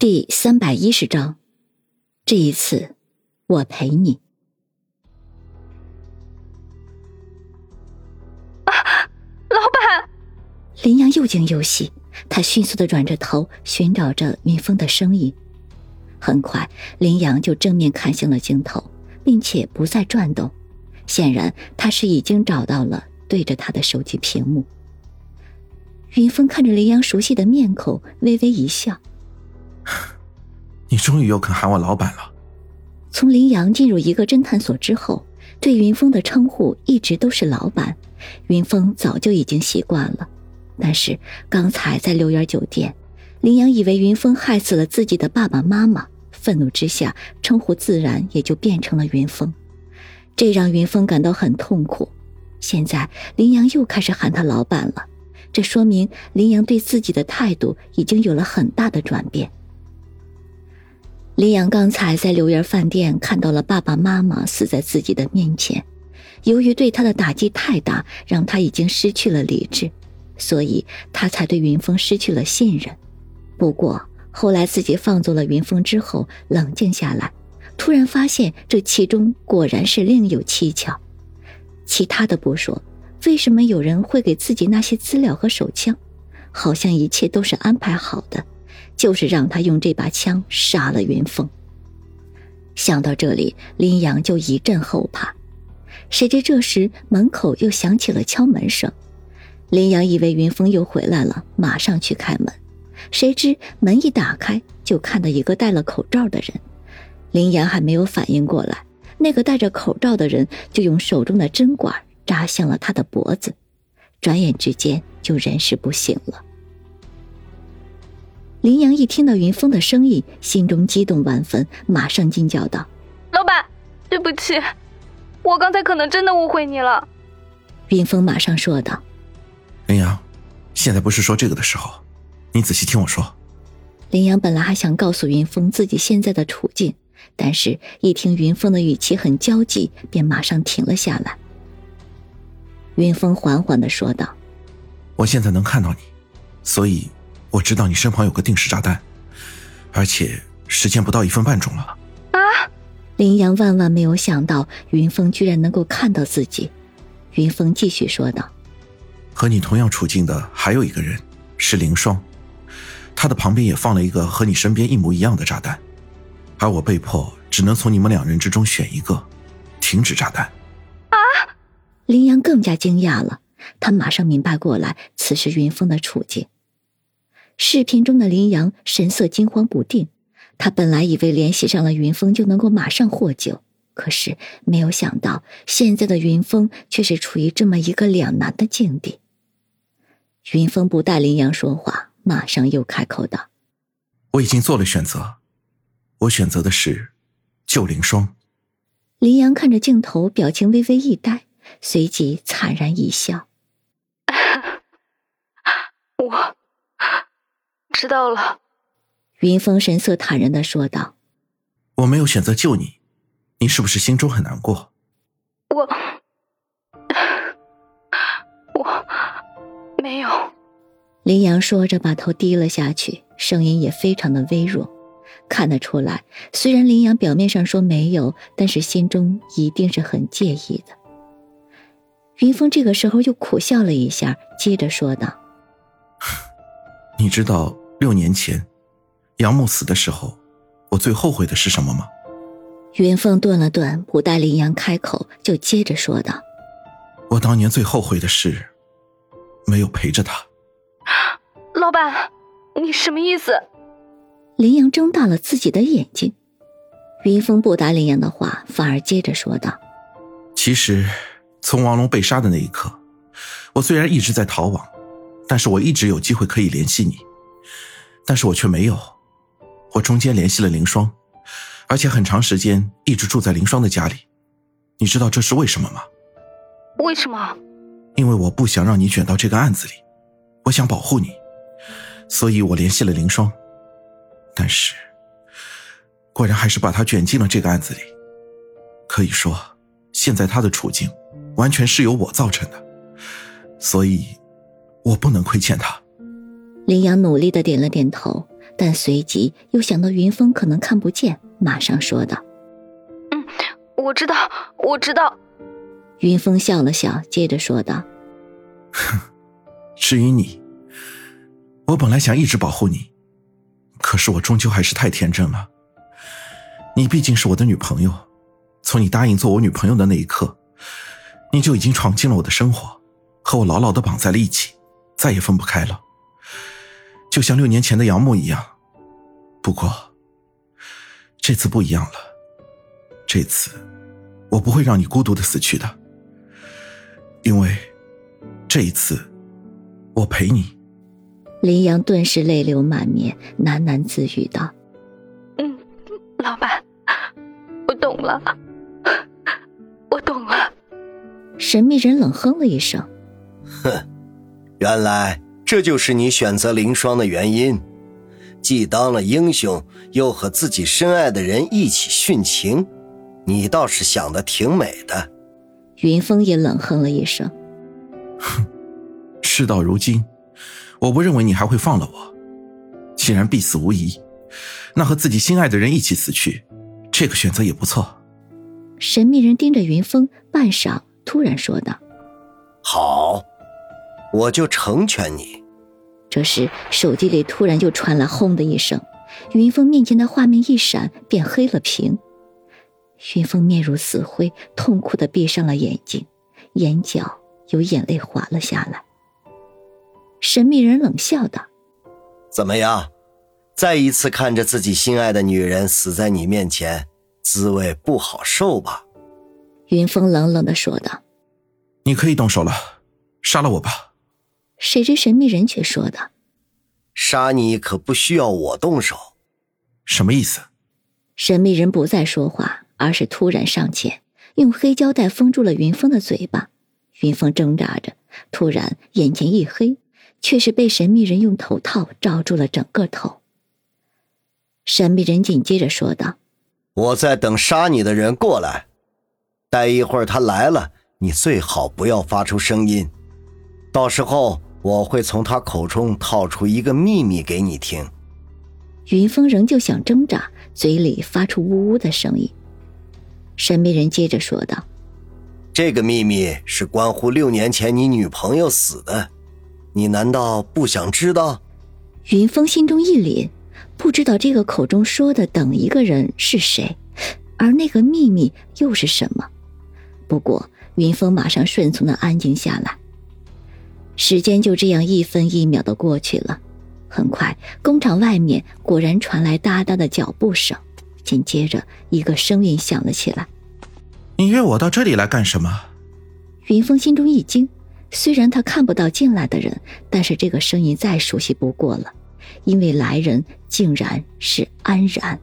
第三百一十章，这一次我陪你。啊，老板！林阳又惊又喜，他迅速的转着头寻找着云峰的身影。很快，林阳就正面看向了镜头，并且不再转动。显然，他是已经找到了对着他的手机屏幕。云峰看着林阳熟悉的面孔，微微一笑。你终于又肯喊我老板了。从林阳进入一个侦探所之后，对云峰的称呼一直都是老板。云峰早就已经习惯了，但是刚才在六园酒店，林阳以为云峰害死了自己的爸爸妈妈，愤怒之下，称呼自然也就变成了云峰，这让云峰感到很痛苦。现在林阳又开始喊他老板了，这说明林阳对自己的态度已经有了很大的转变。林阳刚才在柳园饭店看到了爸爸妈妈死在自己的面前，由于对他的打击太大，让他已经失去了理智，所以他才对云峰失去了信任。不过后来自己放走了云峰之后，冷静下来，突然发现这其中果然是另有蹊跷。其他的不说，为什么有人会给自己那些资料和手枪？好像一切都是安排好的。就是让他用这把枪杀了云峰。想到这里，林阳就一阵后怕。谁知这时门口又响起了敲门声，林阳以为云峰又回来了，马上去开门。谁知门一打开，就看到一个戴了口罩的人。林阳还没有反应过来，那个戴着口罩的人就用手中的针管扎向了他的脖子，转眼之间就人事不省了。林阳一听到云峰的声音，心中激动万分，马上惊叫道：“老板，对不起，我刚才可能真的误会你了。”云峰马上说道：“林阳，现在不是说这个的时候，你仔细听我说。”林阳本来还想告诉云峰自己现在的处境，但是一听云峰的语气很焦急，便马上停了下来。云峰缓缓的说道：“我现在能看到你，所以。”我知道你身旁有个定时炸弹，而且时间不到一分半钟了。啊！林阳万万没有想到云峰居然能够看到自己。云峰继续说道：“和你同样处境的还有一个人，是凌霜，他的旁边也放了一个和你身边一模一样的炸弹，而我被迫只能从你们两人之中选一个，停止炸弹。”啊！林阳更加惊讶了，他马上明白过来此时云峰的处境。视频中的林阳神色惊慌不定，他本来以为联系上了云峰就能够马上获救，可是没有想到现在的云峰却是处于这么一个两难的境地。云峰不待林阳说话，马上又开口道：“我已经做了选择，我选择的是救凌霜。”林阳看着镜头，表情微微一呆，随即惨然一笑：“ 我。”知道了，云峰神色坦然的说道：“我没有选择救你，你是不是心中很难过？”我，我没有。林阳说着，把头低了下去，声音也非常的微弱。看得出来，虽然林阳表面上说没有，但是心中一定是很介意的。云峰这个时候又苦笑了一下，接着说道：“ 你知道。”六年前，杨木死的时候，我最后悔的是什么吗？云峰顿了顿，不待林阳开口，就接着说道：“我当年最后悔的是，没有陪着他。”老板，你什么意思？林阳睁大了自己的眼睛。云峰不答林阳的话，反而接着说道：“其实，从王龙被杀的那一刻，我虽然一直在逃亡，但是我一直有机会可以联系你。”但是我却没有，我中间联系了凌霜，而且很长时间一直住在凌霜的家里，你知道这是为什么吗？为什么？因为我不想让你卷到这个案子里，我想保护你，所以我联系了凌霜，但是果然还是把他卷进了这个案子里。可以说，现在他的处境完全是由我造成的，所以我不能亏欠他。林阳努力的点了点头，但随即又想到云峰可能看不见，马上说道：“嗯，我知道，我知道。”云峰笑了笑，接着说道：“哼，至于你，我本来想一直保护你，可是我终究还是太天真了。你毕竟是我的女朋友，从你答应做我女朋友的那一刻，你就已经闯进了我的生活，和我牢牢的绑在了一起，再也分不开了。就像六年前的杨木一样，不过这次不一样了，这次我不会让你孤独的死去的。”因为这一次，我陪你。林阳顿时泪流满面，喃喃自语道：“嗯，老板，我懂了，我懂了。”神秘人冷哼了一声：“哼，原来这就是你选择凌霜的原因，既当了英雄，又和自己深爱的人一起殉情，你倒是想的挺美的。”云峰也冷哼了一声：“哼，事到如今，我不认为你还会放了我。既然必死无疑，那和自己心爱的人一起死去，这个选择也不错。”神秘人盯着云峰半晌，突然说道：“好，我就成全你。”这时，手机里突然就传来“轰”的一声，云峰面前的画面一闪，便黑了屏。云峰面如死灰，痛苦的闭上了眼睛，眼角有眼泪滑了下来。神秘人冷笑道：“怎么样，再一次看着自己心爱的女人死在你面前，滋味不好受吧？”云峰冷冷的说道：“你可以动手了，杀了我吧。”谁知神秘人却说道：“杀你可不需要我动手。”什么意思？神秘人不再说话。而是突然上前，用黑胶带封住了云峰的嘴巴。云峰挣扎着，突然眼前一黑，却是被神秘人用头套罩住了整个头。神秘人紧接着说道：“我在等杀你的人过来，待一会儿他来了，你最好不要发出声音，到时候我会从他口中套出一个秘密给你听。”云峰仍旧想挣扎，嘴里发出呜呜的声音。神秘人接着说道：“这个秘密是关乎六年前你女朋友死的，你难道不想知道？”云峰心中一凛，不知道这个口中说的等一个人是谁，而那个秘密又是什么。不过，云峰马上顺从的安静下来。时间就这样一分一秒的过去了，很快，工厂外面果然传来哒哒的脚步声。紧接着，一个声音响了起来：“你约我到这里来干什么？”云峰心中一惊，虽然他看不到进来的人，但是这个声音再熟悉不过了，因为来人竟然是安然。